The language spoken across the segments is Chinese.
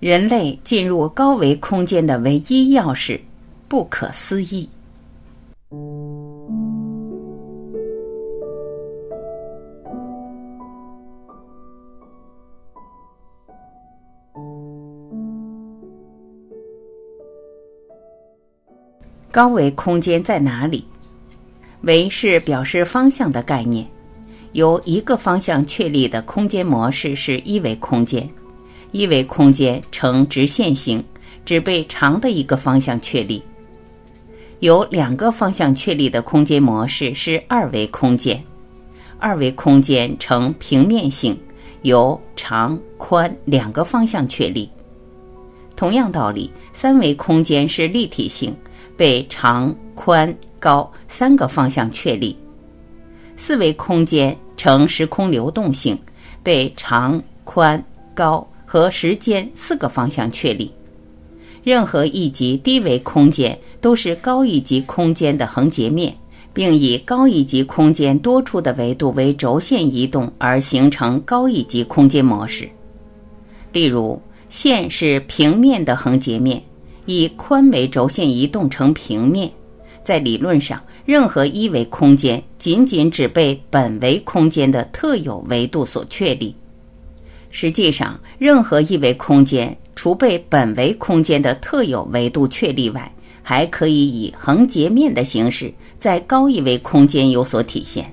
人类进入高维空间的唯一钥匙，不可思议。高维空间在哪里？维是表示方向的概念，由一个方向确立的空间模式是一维空间。一维空间呈直线形，只被长的一个方向确立。由两个方向确立的空间模式是二维空间。二维空间呈平面性，由长、宽两个方向确立。同样道理，三维空间是立体性，被长、宽、高三个方向确立。四维空间呈时空流动性，被长、宽、高。和时间四个方向确立，任何一级低维空间都是高一级空间的横截面，并以高一级空间多出的维度为轴线移动而形成高一级空间模式。例如，线是平面的横截面，以宽为轴线移动成平面。在理论上，任何一维空间仅仅只被本维空间的特有维度所确立。实际上，任何一维空间除被本维空间的特有维度确立外，还可以以横截面的形式在高一维空间有所体现。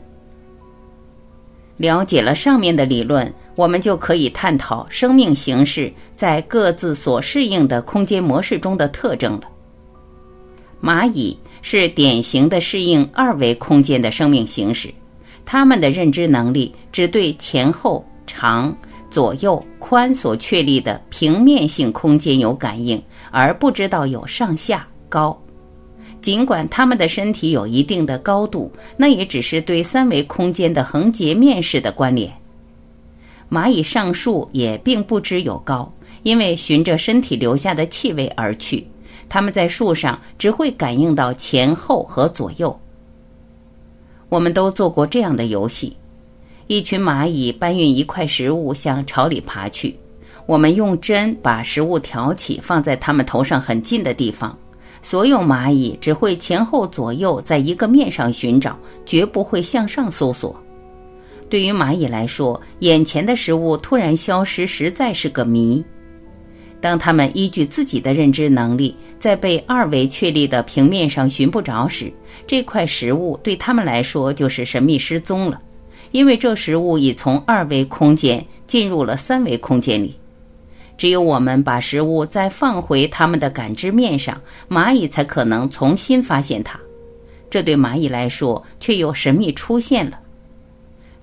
了解了上面的理论，我们就可以探讨生命形式在各自所适应的空间模式中的特征了。蚂蚁是典型的适应二维空间的生命形式，它们的认知能力只对前后长。左右宽所确立的平面性空间有感应，而不知道有上下高。尽管他们的身体有一定的高度，那也只是对三维空间的横截面式的关联。蚂蚁上树也并不知有高，因为循着身体留下的气味而去。它们在树上只会感应到前后和左右。我们都做过这样的游戏。一群蚂蚁搬运一块食物向巢里爬去，我们用针把食物挑起，放在它们头上很近的地方。所有蚂蚁只会前后左右在一个面上寻找，绝不会向上搜索。对于蚂蚁来说，眼前的食物突然消失，实在是个谜。当它们依据自己的认知能力，在被二维确立的平面上寻不着时，这块食物对它们来说就是神秘失踪了。因为这食物已从二维空间进入了三维空间里，只有我们把食物再放回它们的感知面上，蚂蚁才可能重新发现它。这对蚂蚁来说却又神秘出现了。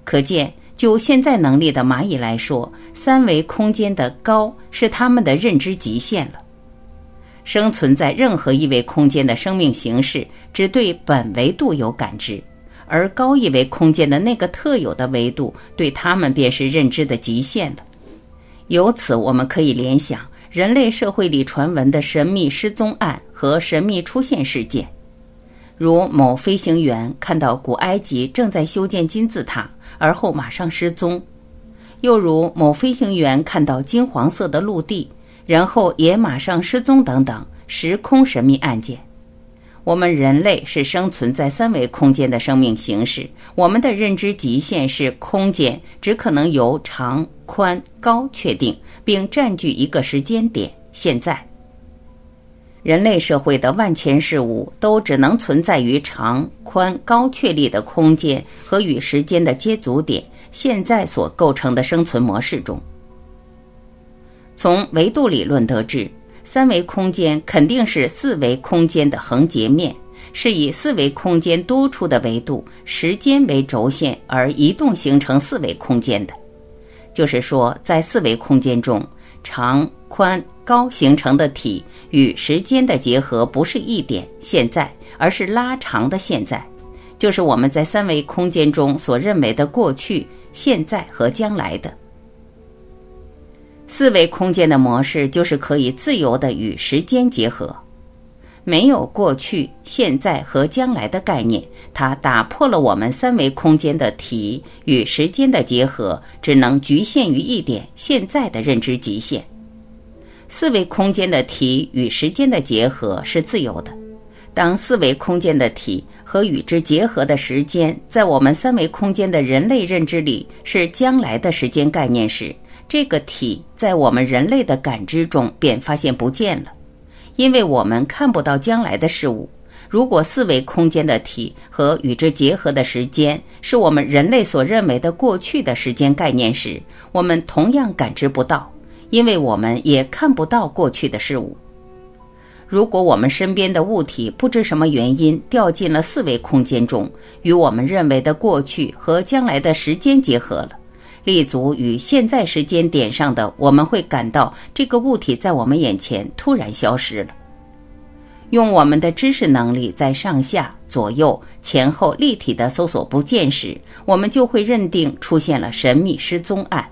可见，就现在能力的蚂蚁来说，三维空间的高是它们的认知极限了。生存在任何一维空间的生命形式，只对本维度有感知。而高一维空间的那个特有的维度，对他们便是认知的极限了。由此，我们可以联想人类社会里传闻的神秘失踪案和神秘出现事件，如某飞行员看到古埃及正在修建金字塔，而后马上失踪；又如某飞行员看到金黄色的陆地，然后也马上失踪等等时空神秘案件。我们人类是生存在三维空间的生命形式，我们的认知极限是空间，只可能由长、宽、高确定，并占据一个时间点——现在。人类社会的万千事物都只能存在于长、宽、高确立的空间和与时间的接足点——现在所构成的生存模式中。从维度理论得知。三维空间肯定是四维空间的横截面，是以四维空间多出的维度时间为轴线而移动形成四维空间的。就是说，在四维空间中，长、宽、高形成的体与时间的结合不是一点现在，而是拉长的现在，就是我们在三维空间中所认为的过去、现在和将来的。四维空间的模式就是可以自由地与时间结合，没有过去、现在和将来的概念，它打破了我们三维空间的体与时间的结合，只能局限于一点现在的认知极限。四维空间的体与时间的结合是自由的。当四维空间的体和与之结合的时间，在我们三维空间的人类认知里是将来的时间概念时，这个体在我们人类的感知中便发现不见了，因为我们看不到将来的事物。如果四维空间的体和与之结合的时间是我们人类所认为的过去的时间概念时，我们同样感知不到，因为我们也看不到过去的事物。如果我们身边的物体不知什么原因掉进了四维空间中，与我们认为的过去和将来的时间结合了，立足于现在时间点上的，我们会感到这个物体在我们眼前突然消失了。用我们的知识能力在上下左右前后立体的搜索不见时，我们就会认定出现了神秘失踪案。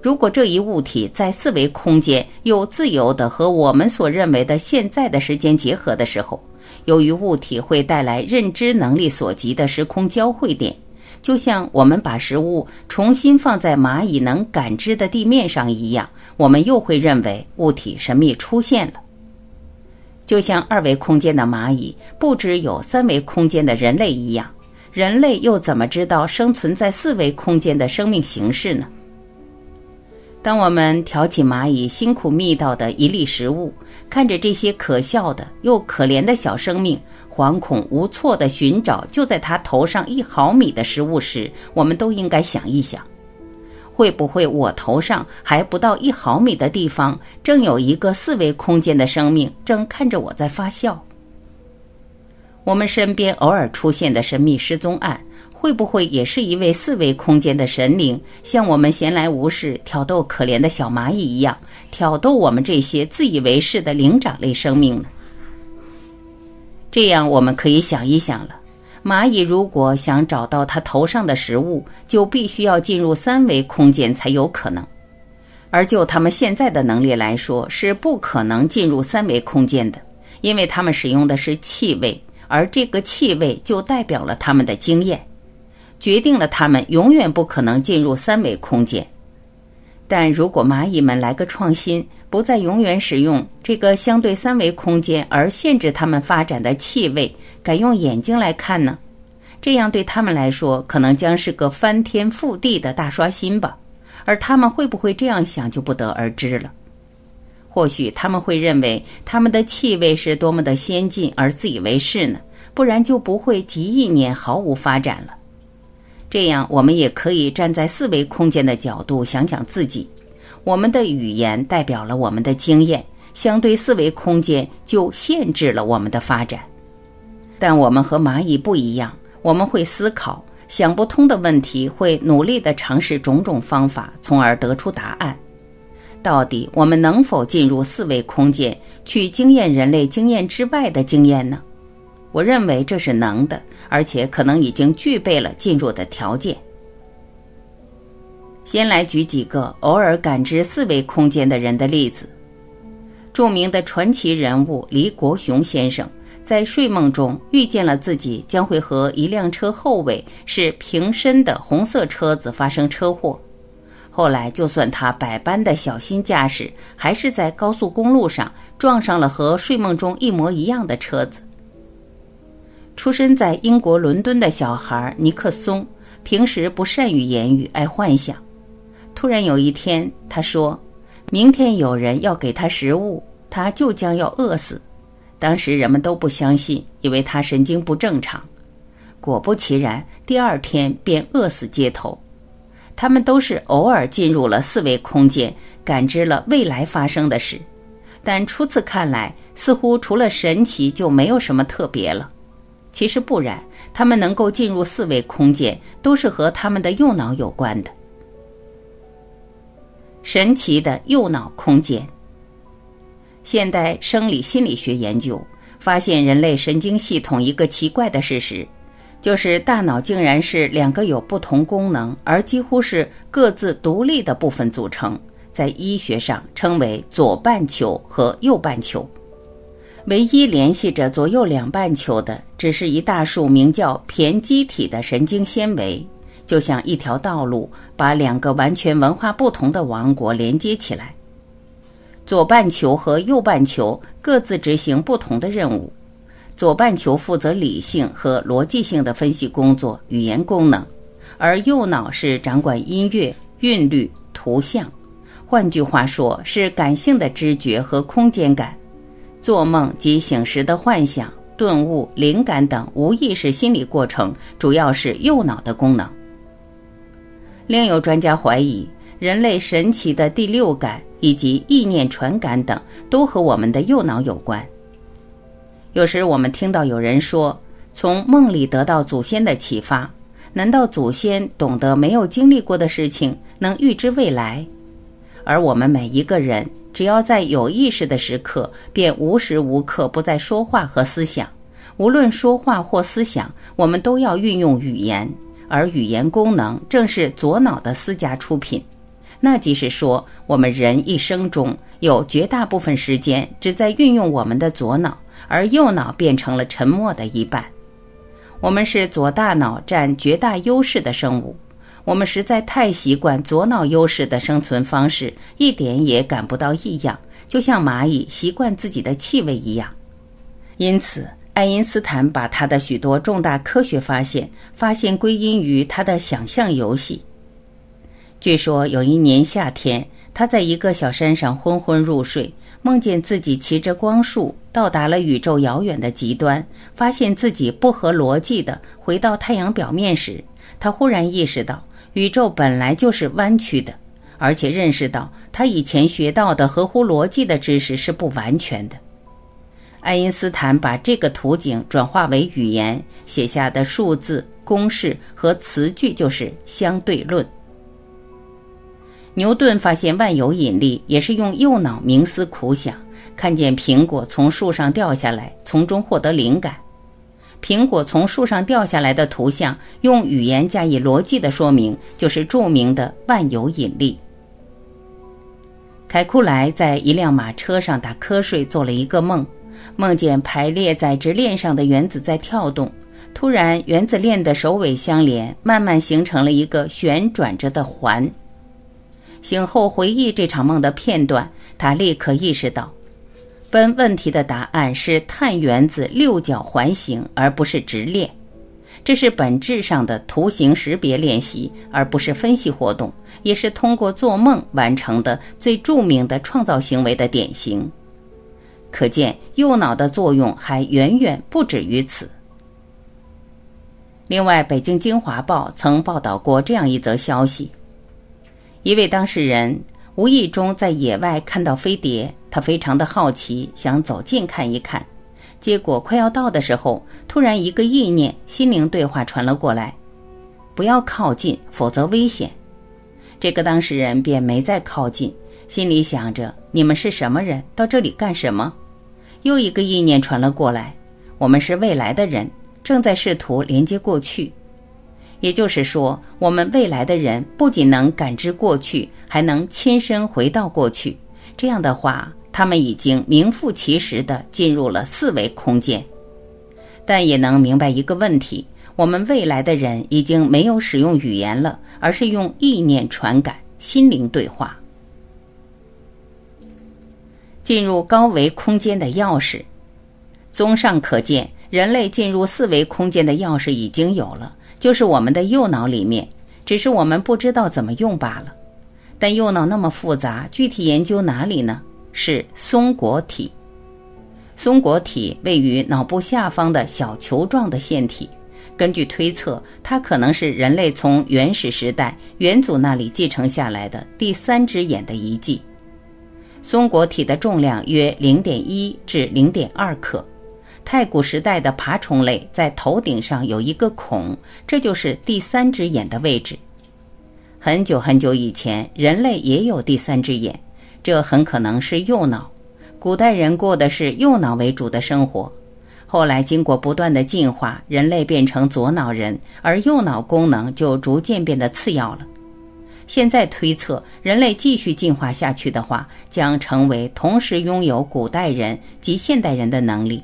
如果这一物体在四维空间又自由地和我们所认为的现在的时间结合的时候，由于物体会带来认知能力所及的时空交汇点，就像我们把食物重新放在蚂蚁能感知的地面上一样，我们又会认为物体神秘出现了。就像二维空间的蚂蚁不只有三维空间的人类一样，人类又怎么知道生存在四维空间的生命形式呢？当我们挑起蚂蚁辛苦觅到的一粒食物，看着这些可笑的又可怜的小生命惶恐无措地寻找就在它头上一毫米的食物时，我们都应该想一想：会不会我头上还不到一毫米的地方，正有一个四维空间的生命正看着我在发笑？我们身边偶尔出现的神秘失踪案。会不会也是一位四维空间的神灵，像我们闲来无事挑逗可怜的小蚂蚁一样，挑逗我们这些自以为是的灵长类生命呢？这样，我们可以想一想了：蚂蚁如果想找到它头上的食物，就必须要进入三维空间才有可能。而就他们现在的能力来说，是不可能进入三维空间的，因为他们使用的是气味，而这个气味就代表了他们的经验。决定了他们永远不可能进入三维空间，但如果蚂蚁们来个创新，不再永远使用这个相对三维空间而限制它们发展的气味，改用眼睛来看呢？这样对他们来说，可能将是个翻天覆地的大刷新吧。而他们会不会这样想，就不得而知了。或许他们会认为他们的气味是多么的先进而自以为是呢？不然就不会几亿年毫无发展了。这样，我们也可以站在四维空间的角度想想自己。我们的语言代表了我们的经验，相对四维空间就限制了我们的发展。但我们和蚂蚁不一样，我们会思考，想不通的问题会努力地尝试种种方法，从而得出答案。到底我们能否进入四维空间，去经验人类经验之外的经验呢？我认为这是能的。而且可能已经具备了进入的条件。先来举几个偶尔感知四维空间的人的例子。著名的传奇人物李国雄先生在睡梦中遇见了自己将会和一辆车后尾是平身的红色车子发生车祸。后来，就算他百般的小心驾驶，还是在高速公路上撞上了和睡梦中一模一样的车子。出生在英国伦敦的小孩尼克松，平时不善于言语，爱幻想。突然有一天，他说：“明天有人要给他食物，他就将要饿死。”当时人们都不相信，以为他神经不正常。果不其然，第二天便饿死街头。他们都是偶尔进入了四维空间，感知了未来发生的事，但初次看来，似乎除了神奇就没有什么特别了。其实不然，他们能够进入四维空间，都是和他们的右脑有关的。神奇的右脑空间。现代生理心理学研究发现，人类神经系统一个奇怪的事实，就是大脑竟然是两个有不同功能而几乎是各自独立的部分组成，在医学上称为左半球和右半球。唯一联系着左右两半球的，只是一大束名叫胼胝体的神经纤维，就像一条道路，把两个完全文化不同的王国连接起来。左半球和右半球各自执行不同的任务。左半球负责理性和逻辑性的分析工作、语言功能，而右脑是掌管音乐、韵律、图像。换句话说，是感性的知觉和空间感。做梦及醒时的幻想、顿悟、灵感等无意识心理过程，主要是右脑的功能。另有专家怀疑，人类神奇的第六感以及意念传感等，都和我们的右脑有关。有时我们听到有人说，从梦里得到祖先的启发，难道祖先懂得没有经历过的事情，能预知未来？而我们每一个人，只要在有意识的时刻，便无时无刻不在说话和思想。无论说话或思想，我们都要运用语言，而语言功能正是左脑的私家出品。那即是说，我们人一生中有绝大部分时间只在运用我们的左脑。而右脑变成了沉默的一半。我们是左大脑占绝大优势的生物，我们实在太习惯左脑优势的生存方式，一点也感不到异样，就像蚂蚁习惯自己的气味一样。因此，爱因斯坦把他的许多重大科学发现，发现归因于他的想象游戏。据说有一年夏天，他在一个小山上昏昏入睡。梦见自己骑着光束到达了宇宙遥远的极端，发现自己不合逻辑的回到太阳表面时，他忽然意识到宇宙本来就是弯曲的，而且认识到他以前学到的合乎逻辑的知识是不完全的。爱因斯坦把这个图景转化为语言，写下的数字、公式和词句就是相对论。牛顿发现万有引力，也是用右脑冥思苦想，看见苹果从树上掉下来，从中获得灵感。苹果从树上掉下来的图像，用语言加以逻辑的说明，就是著名的万有引力。凯库莱在一辆马车上打瞌睡，做了一个梦，梦见排列在直链上的原子在跳动，突然原子链的首尾相连，慢慢形成了一个旋转着的环。醒后回忆这场梦的片段，他立刻意识到，问问题的答案是碳原子六角环形，而不是直链。这是本质上的图形识别练习，而不是分析活动，也是通过做梦完成的最著名的创造行为的典型。可见右脑的作用还远远不止于此。另外，《北京京华报》曾报道过这样一则消息。一位当事人无意中在野外看到飞碟，他非常的好奇，想走近看一看。结果快要到的时候，突然一个意念心灵对话传了过来：“不要靠近，否则危险。”这个当事人便没再靠近，心里想着：“你们是什么人？到这里干什么？”又一个意念传了过来：“我们是未来的人，正在试图连接过去。”也就是说，我们未来的人不仅能感知过去，还能亲身回到过去。这样的话，他们已经名副其实的进入了四维空间。但也能明白一个问题：我们未来的人已经没有使用语言了，而是用意念传感、心灵对话。进入高维空间的钥匙，综上可见，人类进入四维空间的钥匙已经有了。就是我们的右脑里面，只是我们不知道怎么用罢了。但右脑那么复杂，具体研究哪里呢？是松果体。松果体位于脑部下方的小球状的腺体。根据推测，它可能是人类从原始时代元祖那里继承下来的第三只眼的遗迹。松果体的重量约零点一至零点二克。太古时代的爬虫类在头顶上有一个孔，这就是第三只眼的位置。很久很久以前，人类也有第三只眼，这很可能是右脑。古代人过的是右脑为主的生活，后来经过不断的进化，人类变成左脑人，而右脑功能就逐渐变得次要了。现在推测，人类继续进化下去的话，将成为同时拥有古代人及现代人的能力。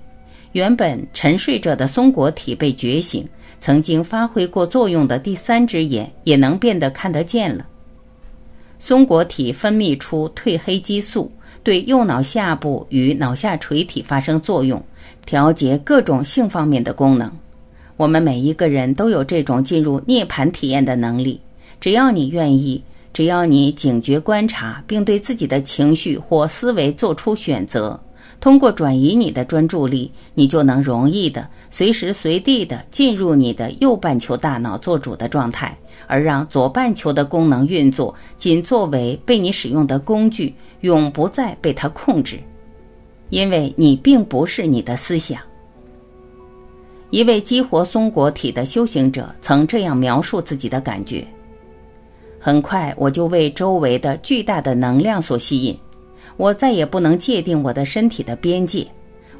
原本沉睡着的松果体被觉醒，曾经发挥过作用的第三只眼也能变得看得见了。松果体分泌出褪黑激素，对右脑下部与脑下垂体发生作用，调节各种性方面的功能。我们每一个人都有这种进入涅槃体验的能力，只要你愿意，只要你警觉观察，并对自己的情绪或思维做出选择。通过转移你的专注力，你就能容易的随时随地的进入你的右半球大脑做主的状态，而让左半球的功能运作仅作为被你使用的工具，永不再被它控制，因为你并不是你的思想。一位激活松果体的修行者曾这样描述自己的感觉：很快，我就为周围的巨大的能量所吸引。我再也不能界定我的身体的边界，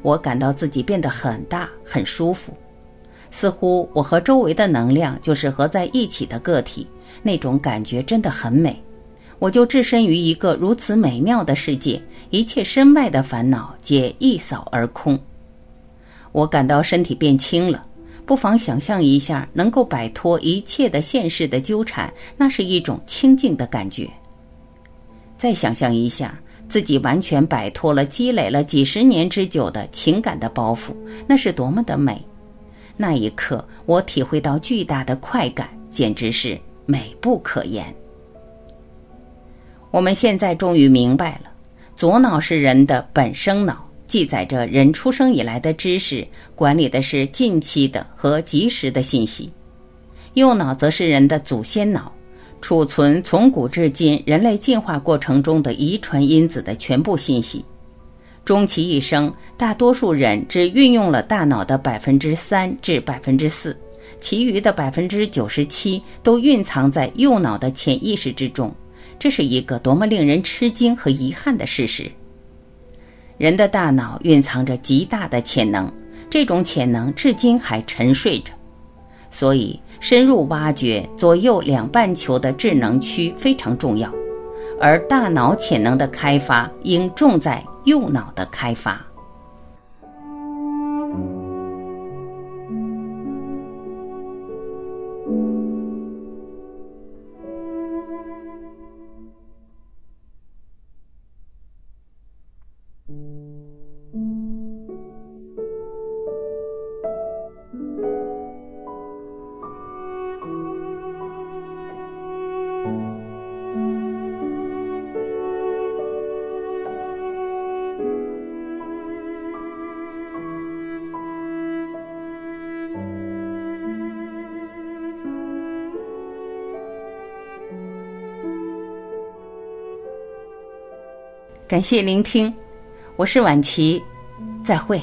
我感到自己变得很大，很舒服，似乎我和周围的能量就是合在一起的个体。那种感觉真的很美，我就置身于一个如此美妙的世界，一切身外的烦恼皆一扫而空。我感到身体变轻了，不妨想象一下，能够摆脱一切的现世的纠缠，那是一种清净的感觉。再想象一下。自己完全摆脱了积累了几十年之久的情感的包袱，那是多么的美！那一刻，我体会到巨大的快感，简直是美不可言。我们现在终于明白了，左脑是人的本生脑，记载着人出生以来的知识，管理的是近期的和及时的信息；右脑则是人的祖先脑。储存从古至今人类进化过程中的遗传因子的全部信息，终其一生，大多数人只运用了大脑的百分之三至百分之四，其余的百分之九十七都蕴藏在右脑的潜意识之中。这是一个多么令人吃惊和遗憾的事实！人的大脑蕴藏着极大的潜能，这种潜能至今还沉睡着，所以。深入挖掘左右两半球的智能区非常重要，而大脑潜能的开发应重在右脑的开发。感谢聆听，我是晚琪，再会。